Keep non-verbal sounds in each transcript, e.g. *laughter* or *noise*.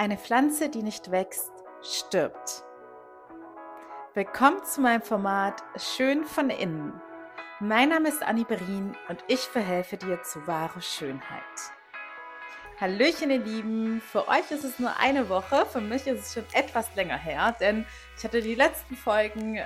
Eine Pflanze, die nicht wächst, stirbt. Willkommen zu meinem Format Schön von innen. Mein Name ist Annie Berin und ich verhelfe dir zu wahre Schönheit. Hallöchen, ihr Lieben. Für euch ist es nur eine Woche, für mich ist es schon etwas länger her, denn ich hatte die letzten Folgen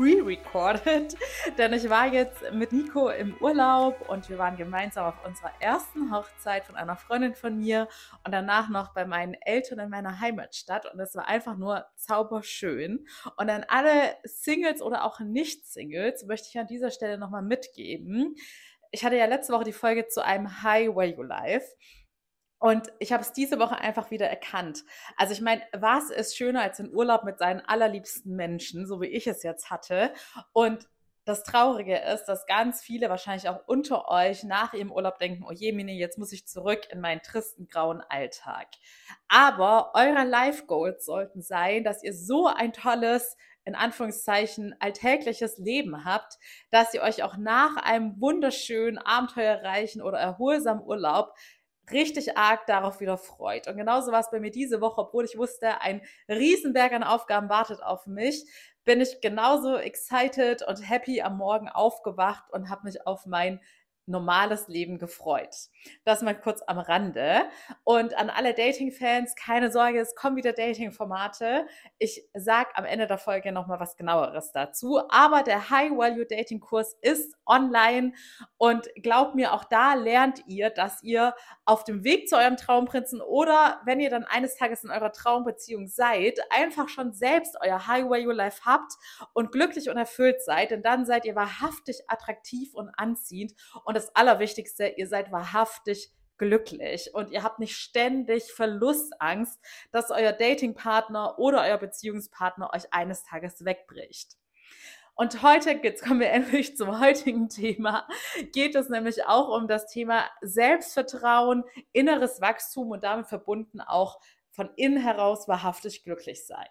pre-recorded, *laughs* denn ich war jetzt mit Nico im Urlaub und wir waren gemeinsam auf unserer ersten Hochzeit von einer Freundin von mir und danach noch bei meinen Eltern in meiner Heimatstadt und es war einfach nur zauberschön. Und an alle Singles oder auch Nicht-Singles möchte ich an dieser Stelle nochmal mitgeben. Ich hatte ja letzte Woche die Folge zu einem High Where You Life. Und ich habe es diese Woche einfach wieder erkannt. Also ich meine, was ist schöner als ein Urlaub mit seinen allerliebsten Menschen, so wie ich es jetzt hatte? Und das Traurige ist, dass ganz viele wahrscheinlich auch unter euch nach ihrem Urlaub denken, oh je, Mini, jetzt muss ich zurück in meinen tristen grauen Alltag. Aber eure Life Goals sollten sein, dass ihr so ein tolles in Anführungszeichen alltägliches Leben habt, dass ihr euch auch nach einem wunderschönen, abenteuerreichen oder erholsamen Urlaub richtig arg darauf wieder freut. Und genauso war es bei mir diese Woche, obwohl ich wusste, ein Riesenberg an Aufgaben wartet auf mich, bin ich genauso excited und happy am Morgen aufgewacht und habe mich auf mein normales Leben gefreut. Das mal kurz am Rande. Und an alle Dating-Fans, keine Sorge, es kommen wieder Dating-Formate. Ich sage am Ende der Folge nochmal was genaueres dazu. Aber der High-Value-Dating-Kurs ist online und glaubt mir, auch da lernt ihr, dass ihr auf dem Weg zu eurem Traumprinzen oder wenn ihr dann eines Tages in eurer Traumbeziehung seid, einfach schon selbst euer High-Value-Life habt und glücklich und erfüllt seid. Denn dann seid ihr wahrhaftig attraktiv und anziehend. Und das Allerwichtigste, ihr seid wahrhaftig glücklich und ihr habt nicht ständig Verlustangst, dass euer Datingpartner oder euer Beziehungspartner euch eines Tages wegbricht. Und heute, jetzt kommen wir endlich zum heutigen Thema, geht es nämlich auch um das Thema Selbstvertrauen, inneres Wachstum und damit verbunden auch von innen heraus wahrhaftig glücklich sein.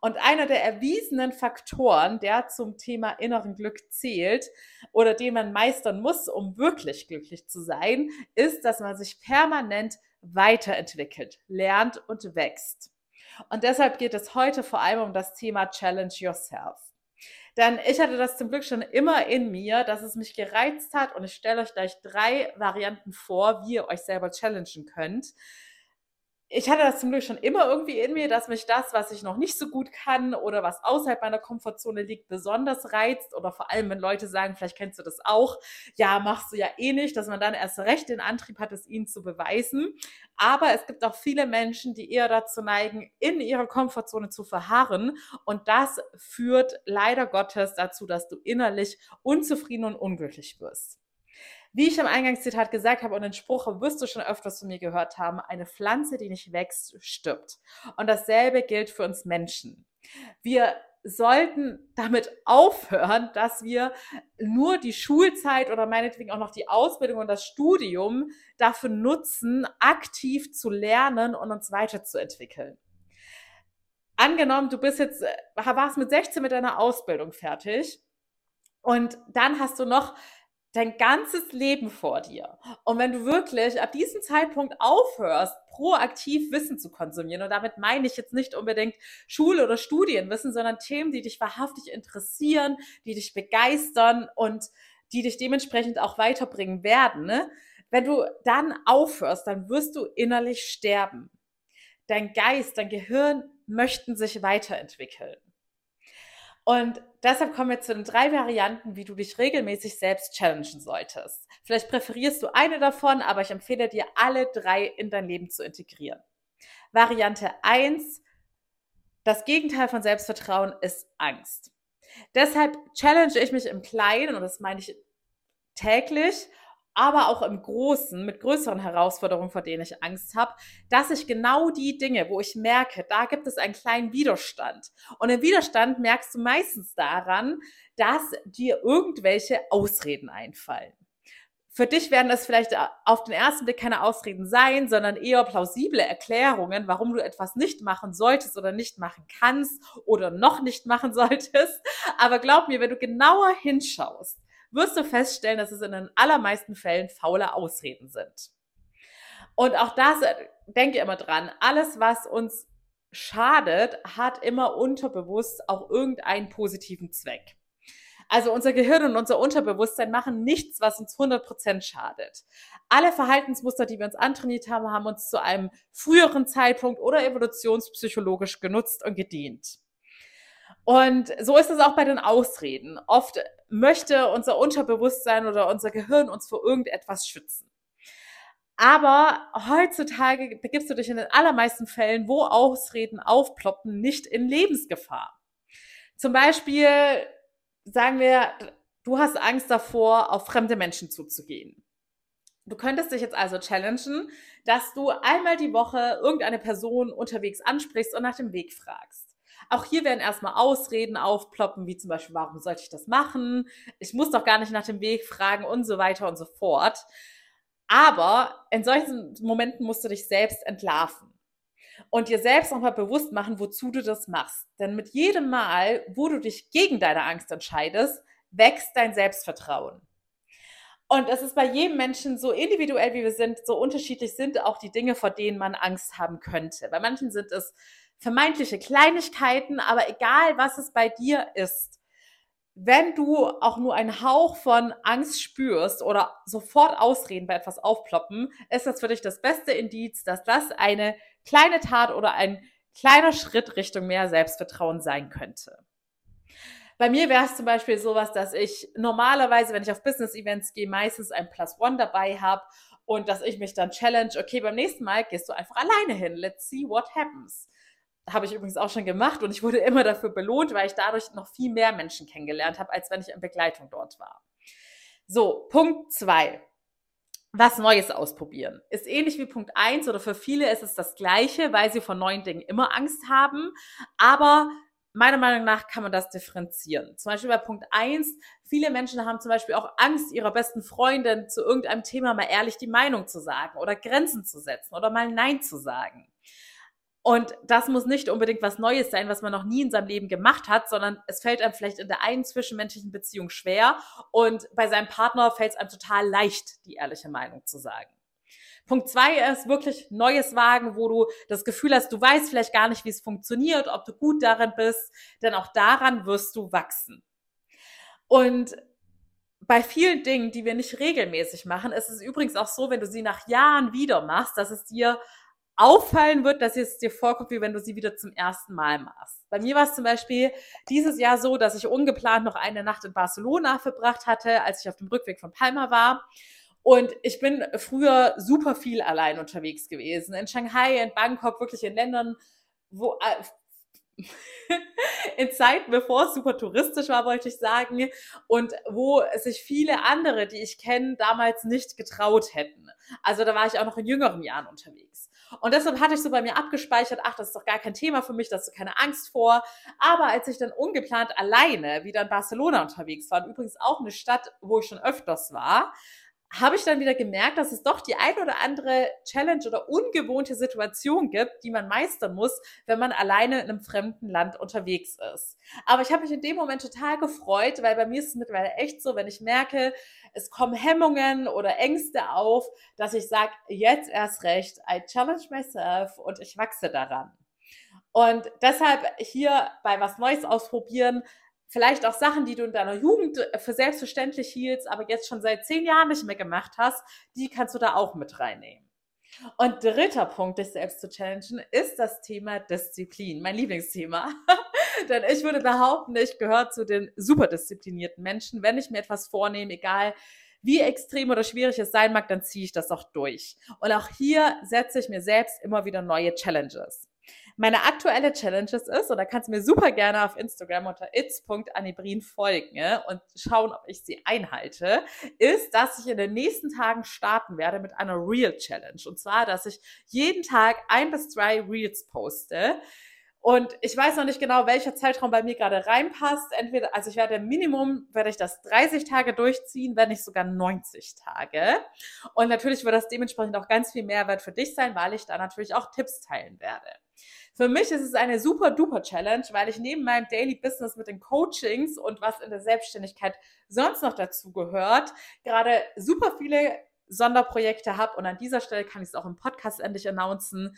Und einer der erwiesenen Faktoren, der zum Thema inneren Glück zählt oder den man meistern muss, um wirklich glücklich zu sein, ist, dass man sich permanent weiterentwickelt, lernt und wächst. Und deshalb geht es heute vor allem um das Thema Challenge Yourself. Denn ich hatte das zum Glück schon immer in mir, dass es mich gereizt hat und ich stelle euch gleich drei Varianten vor, wie ihr euch selber challengen könnt ich hatte das zum Glück schon immer irgendwie in mir, dass mich das, was ich noch nicht so gut kann oder was außerhalb meiner Komfortzone liegt, besonders reizt. Oder vor allem, wenn Leute sagen, vielleicht kennst du das auch, ja, machst du ja eh nicht, dass man dann erst recht den Antrieb hat, es ihnen zu beweisen. Aber es gibt auch viele Menschen, die eher dazu neigen, in ihrer Komfortzone zu verharren. Und das führt leider Gottes dazu, dass du innerlich unzufrieden und unglücklich wirst. Wie ich im Eingangszitat gesagt habe und den Spruch wirst du schon öfters von mir gehört haben, eine Pflanze, die nicht wächst, stirbt. Und dasselbe gilt für uns Menschen. Wir sollten damit aufhören, dass wir nur die Schulzeit oder meinetwegen auch noch die Ausbildung und das Studium dafür nutzen, aktiv zu lernen und uns weiterzuentwickeln. Angenommen, du bist jetzt, äh, warst mit 16 mit deiner Ausbildung fertig und dann hast du noch dein ganzes Leben vor dir. Und wenn du wirklich ab diesem Zeitpunkt aufhörst, proaktiv Wissen zu konsumieren, und damit meine ich jetzt nicht unbedingt Schule- oder Studienwissen, sondern Themen, die dich wahrhaftig interessieren, die dich begeistern und die dich dementsprechend auch weiterbringen werden. Ne? Wenn du dann aufhörst, dann wirst du innerlich sterben. Dein Geist, dein Gehirn möchten sich weiterentwickeln. Und deshalb kommen wir zu den drei Varianten, wie du dich regelmäßig selbst challengen solltest. Vielleicht präferierst du eine davon, aber ich empfehle dir, alle drei in dein Leben zu integrieren. Variante 1, das Gegenteil von Selbstvertrauen ist Angst. Deshalb challenge ich mich im Kleinen, und das meine ich täglich, aber auch im Großen, mit größeren Herausforderungen, vor denen ich Angst habe, dass ich genau die Dinge, wo ich merke, da gibt es einen kleinen Widerstand. Und den Widerstand merkst du meistens daran, dass dir irgendwelche Ausreden einfallen. Für dich werden das vielleicht auf den ersten Blick keine Ausreden sein, sondern eher plausible Erklärungen, warum du etwas nicht machen solltest oder nicht machen kannst oder noch nicht machen *laughs* solltest. Aber glaub mir, wenn du genauer hinschaust, wirst du feststellen, dass es in den allermeisten Fällen faule Ausreden sind. Und auch das denke immer dran, alles, was uns schadet, hat immer unterbewusst auch irgendeinen positiven Zweck. Also unser Gehirn und unser Unterbewusstsein machen nichts, was uns 100% schadet. Alle Verhaltensmuster, die wir uns antrainiert haben, haben uns zu einem früheren Zeitpunkt oder evolutionspsychologisch genutzt und gedient. Und so ist es auch bei den Ausreden. Oft möchte unser Unterbewusstsein oder unser Gehirn uns vor irgendetwas schützen. Aber heutzutage begibst du dich in den allermeisten Fällen, wo Ausreden aufploppen, nicht in Lebensgefahr. Zum Beispiel sagen wir, du hast Angst davor, auf fremde Menschen zuzugehen. Du könntest dich jetzt also challengen, dass du einmal die Woche irgendeine Person unterwegs ansprichst und nach dem Weg fragst. Auch hier werden erstmal Ausreden aufploppen, wie zum Beispiel, warum sollte ich das machen? Ich muss doch gar nicht nach dem Weg fragen und so weiter und so fort. Aber in solchen Momenten musst du dich selbst entlarven und dir selbst nochmal bewusst machen, wozu du das machst. Denn mit jedem Mal, wo du dich gegen deine Angst entscheidest, wächst dein Selbstvertrauen. Und es ist bei jedem Menschen so individuell, wie wir sind, so unterschiedlich sind auch die Dinge, vor denen man Angst haben könnte. Bei manchen sind es vermeintliche Kleinigkeiten, aber egal was es bei dir ist, wenn du auch nur einen Hauch von Angst spürst oder sofort Ausreden bei etwas aufploppen, ist das für dich das beste Indiz, dass das eine kleine Tat oder ein kleiner Schritt Richtung mehr Selbstvertrauen sein könnte. Bei mir wäre es zum Beispiel sowas, dass ich normalerweise, wenn ich auf Business-Events gehe, meistens ein Plus One dabei habe und dass ich mich dann challenge, okay, beim nächsten Mal gehst du einfach alleine hin. Let's see what happens. Habe ich übrigens auch schon gemacht und ich wurde immer dafür belohnt, weil ich dadurch noch viel mehr Menschen kennengelernt habe, als wenn ich in Begleitung dort war. So, Punkt zwei was Neues ausprobieren. Ist ähnlich wie Punkt eins oder für viele ist es das Gleiche, weil sie vor neuen Dingen immer Angst haben. Aber meiner Meinung nach kann man das differenzieren. Zum Beispiel bei Punkt eins: viele Menschen haben zum Beispiel auch Angst, ihrer besten Freundin zu irgendeinem Thema mal ehrlich die Meinung zu sagen oder Grenzen zu setzen oder mal Nein zu sagen. Und das muss nicht unbedingt was Neues sein, was man noch nie in seinem Leben gemacht hat, sondern es fällt einem vielleicht in der einen zwischenmenschlichen Beziehung schwer und bei seinem Partner fällt es einem total leicht, die ehrliche Meinung zu sagen. Punkt zwei ist wirklich Neues wagen, wo du das Gefühl hast, du weißt vielleicht gar nicht, wie es funktioniert, ob du gut darin bist, denn auch daran wirst du wachsen. Und bei vielen Dingen, die wir nicht regelmäßig machen, ist es übrigens auch so, wenn du sie nach Jahren wieder machst, dass es dir auffallen wird, dass es dir vorkommt, wie wenn du sie wieder zum ersten Mal machst. Bei mir war es zum Beispiel dieses Jahr so, dass ich ungeplant noch eine Nacht in Barcelona verbracht hatte, als ich auf dem Rückweg von Palma war. Und ich bin früher super viel allein unterwegs gewesen. In Shanghai, in Bangkok, wirklich in Ländern, wo äh, *laughs* in Zeiten, bevor es super touristisch war, wollte ich sagen, und wo sich viele andere, die ich kenne, damals nicht getraut hätten. Also da war ich auch noch in jüngeren Jahren unterwegs. Und deshalb hatte ich so bei mir abgespeichert, ach, das ist doch gar kein Thema für mich, da hast du keine Angst vor. Aber als ich dann ungeplant alleine wieder in Barcelona unterwegs war, übrigens auch eine Stadt, wo ich schon öfters war, habe ich dann wieder gemerkt, dass es doch die ein oder andere Challenge oder ungewohnte Situation gibt, die man meistern muss, wenn man alleine in einem fremden Land unterwegs ist. Aber ich habe mich in dem Moment total gefreut, weil bei mir ist es mittlerweile echt so, wenn ich merke, es kommen Hemmungen oder Ängste auf, dass ich sage, jetzt erst recht, I challenge myself und ich wachse daran. Und deshalb hier bei was Neues ausprobieren, vielleicht auch Sachen, die du in deiner Jugend äh, für selbstverständlich hieltst, aber jetzt schon seit zehn Jahren nicht mehr gemacht hast, die kannst du da auch mit reinnehmen. Und dritter Punkt, dich selbst zu challengen, ist das Thema Disziplin, mein Lieblingsthema. *laughs* Denn ich würde behaupten, ich gehöre zu den super disziplinierten Menschen. Wenn ich mir etwas vornehme, egal wie extrem oder schwierig es sein mag, dann ziehe ich das auch durch. Und auch hier setze ich mir selbst immer wieder neue Challenges. Meine aktuelle Challenge ist, und da kannst du mir super gerne auf Instagram unter its.anibrin folgen und schauen, ob ich sie einhalte, ist, dass ich in den nächsten Tagen starten werde mit einer Real Challenge. Und zwar, dass ich jeden Tag ein bis zwei Reels poste. Und ich weiß noch nicht genau, welcher Zeitraum bei mir gerade reinpasst. Entweder, also ich werde Minimum, werde ich das 30 Tage durchziehen, wenn nicht sogar 90 Tage. Und natürlich wird das dementsprechend auch ganz viel Mehrwert für dich sein, weil ich da natürlich auch Tipps teilen werde. Für mich ist es eine super duper Challenge, weil ich neben meinem Daily Business mit den Coachings und was in der Selbstständigkeit sonst noch dazu gehört, gerade super viele Sonderprojekte habe. Und an dieser Stelle kann ich es auch im Podcast endlich announcen.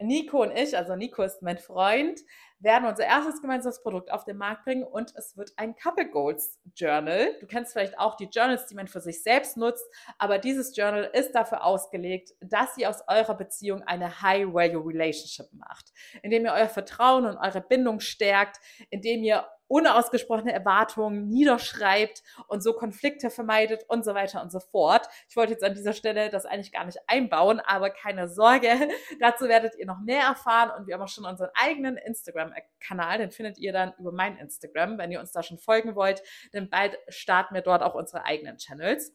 Nico und ich, also Nico ist mein Freund, werden unser erstes gemeinsames Produkt auf den Markt bringen und es wird ein Couple Goals Journal. Du kennst vielleicht auch die Journals, die man für sich selbst nutzt, aber dieses Journal ist dafür ausgelegt, dass ihr aus eurer Beziehung eine High-Value Relationship macht, indem ihr euer Vertrauen und eure Bindung stärkt, indem ihr unausgesprochene Erwartungen niederschreibt und so Konflikte vermeidet und so weiter und so fort. Ich wollte jetzt an dieser Stelle das eigentlich gar nicht einbauen, aber keine Sorge, *laughs* dazu werdet ihr noch mehr erfahren und wir haben auch schon unseren eigenen Instagram-Kanal, den findet ihr dann über mein Instagram, wenn ihr uns da schon folgen wollt, denn bald starten wir dort auch unsere eigenen Channels.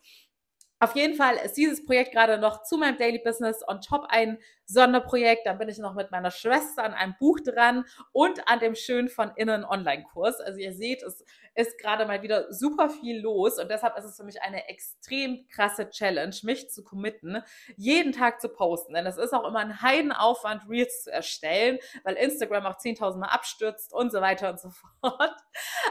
Auf jeden Fall ist dieses Projekt gerade noch zu meinem Daily Business on top ein Sonderprojekt. Dann bin ich noch mit meiner Schwester an einem Buch dran und an dem Schön von Innen Online-Kurs. Also ihr seht, es ist gerade mal wieder super viel los und deshalb ist es für mich eine extrem krasse Challenge, mich zu committen, jeden Tag zu posten. Denn es ist auch immer ein Heidenaufwand, Reels zu erstellen, weil Instagram auch 10.000 Mal abstürzt und so weiter und so *laughs* fort.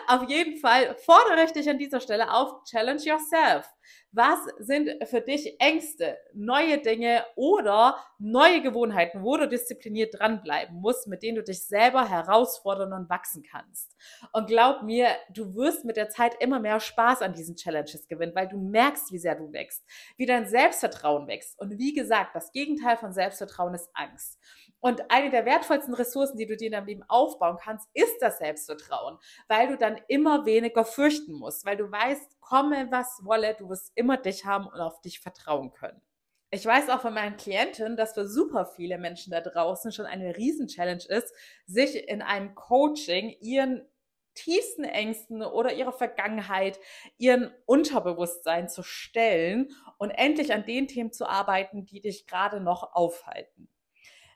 Auf jeden Fall fordere ich dich an dieser Stelle auf, challenge yourself. Was sind für dich Ängste, neue Dinge oder neue Gewohnheiten, wo du diszipliniert dranbleiben musst, mit denen du dich selber herausfordern und wachsen kannst? Und glaub mir, du wirst mit der Zeit immer mehr Spaß an diesen Challenges gewinnen, weil du merkst, wie sehr du wächst, wie dein Selbstvertrauen wächst. Und wie gesagt, das Gegenteil von Selbstvertrauen ist Angst. Und eine der wertvollsten Ressourcen, die du dir in deinem Leben aufbauen kannst, ist das Selbstvertrauen, weil du dann immer weniger fürchten musst, weil du weißt, komme was wolle, du wirst immer dich haben und auf dich vertrauen können. Ich weiß auch von meinen Klienten, dass für super viele Menschen da draußen schon eine Riesen-Challenge ist, sich in einem Coaching ihren tiefsten Ängsten oder ihrer Vergangenheit, ihren Unterbewusstsein zu stellen und endlich an den Themen zu arbeiten, die dich gerade noch aufhalten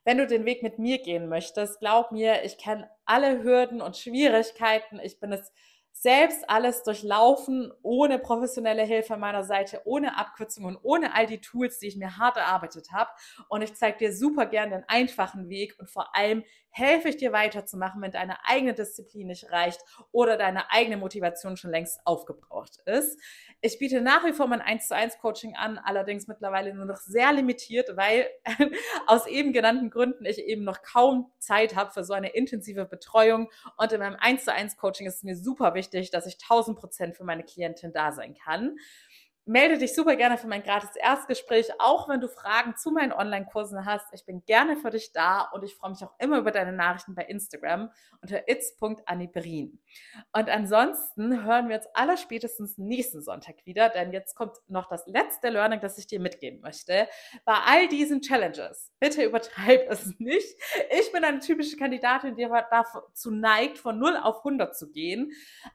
wenn du den Weg mit mir gehen möchtest, glaub mir, ich kenne alle Hürden und Schwierigkeiten. Ich bin es selbst alles durchlaufen, ohne professionelle Hilfe meiner Seite, ohne Abkürzungen, ohne all die Tools, die ich mir hart erarbeitet habe. Und ich zeige dir super gern den einfachen Weg und vor allem helfe ich dir weiterzumachen, wenn deine eigene Disziplin nicht reicht oder deine eigene Motivation schon längst aufgebraucht ist. Ich biete nach wie vor mein 1 zu 1 Coaching an, allerdings mittlerweile nur noch sehr limitiert, weil *laughs* aus eben genannten Gründen ich eben noch kaum Zeit habe für so eine intensive Betreuung. Und in meinem 1 zu 1 Coaching ist es mir super wichtig, dass ich 1000 Prozent für meine Klientin da sein kann melde dich super gerne für mein gratis Erstgespräch, auch wenn du Fragen zu meinen Online-Kursen hast. Ich bin gerne für dich da und ich freue mich auch immer über deine Nachrichten bei Instagram unter its.anniberin. Und ansonsten hören wir uns alle spätestens nächsten Sonntag wieder, denn jetzt kommt noch das letzte Learning, das ich dir mitgeben möchte. Bei all diesen Challenges, bitte übertreib es nicht. Ich bin eine typische Kandidatin, die dazu neigt, von 0 auf 100 zu gehen.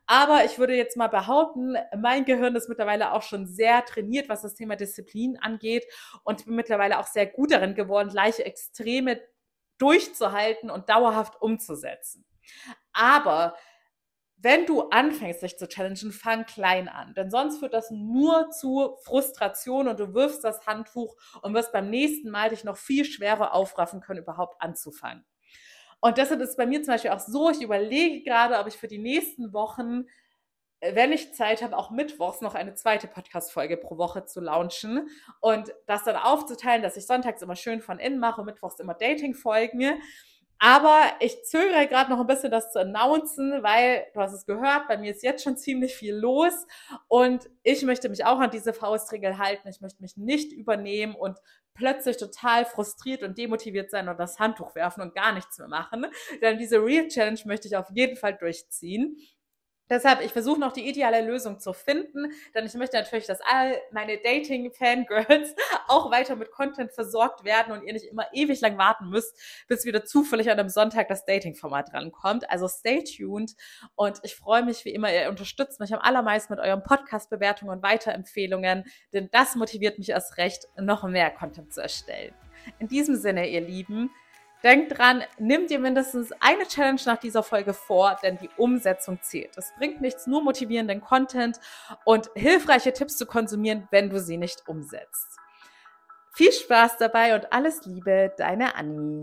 Aber ich würde jetzt mal behaupten, mein Gehirn ist mittlerweile auch schon sehr sehr trainiert, was das Thema Disziplin angeht und bin mittlerweile auch sehr gut darin geworden, gleiche Extreme durchzuhalten und dauerhaft umzusetzen. Aber wenn du anfängst, dich zu challengen, fang klein an. Denn sonst führt das nur zu Frustration und du wirfst das Handtuch und wirst beim nächsten Mal dich noch viel schwerer aufraffen können, überhaupt anzufangen. Und deshalb ist bei mir zum Beispiel auch so, ich überlege gerade, ob ich für die nächsten Wochen wenn ich Zeit habe, auch mittwochs noch eine zweite Podcast-Folge pro Woche zu launchen und das dann aufzuteilen, dass ich sonntags immer schön von innen mache, mittwochs immer Dating-Folgen. Aber ich zögere gerade noch ein bisschen, das zu announcen, weil du hast es gehört, bei mir ist jetzt schon ziemlich viel los und ich möchte mich auch an diese Faustregel halten. Ich möchte mich nicht übernehmen und plötzlich total frustriert und demotiviert sein und das Handtuch werfen und gar nichts mehr machen. Denn diese Real Challenge möchte ich auf jeden Fall durchziehen. Deshalb, ich versuche noch die ideale Lösung zu finden, denn ich möchte natürlich, dass all meine Dating-Fangirls *laughs* auch weiter mit Content versorgt werden und ihr nicht immer ewig lang warten müsst, bis wieder zufällig an einem Sonntag das Dating-Format rankommt. Also stay tuned und ich freue mich wie immer, ihr unterstützt mich am allermeisten mit euren Podcast-Bewertungen und Weiterempfehlungen, denn das motiviert mich erst recht, noch mehr Content zu erstellen. In diesem Sinne, ihr Lieben, Denkt dran, nimm dir mindestens eine Challenge nach dieser Folge vor, denn die Umsetzung zählt. Es bringt nichts, nur motivierenden Content und hilfreiche Tipps zu konsumieren, wenn du sie nicht umsetzt. Viel Spaß dabei und alles Liebe, deine Annie.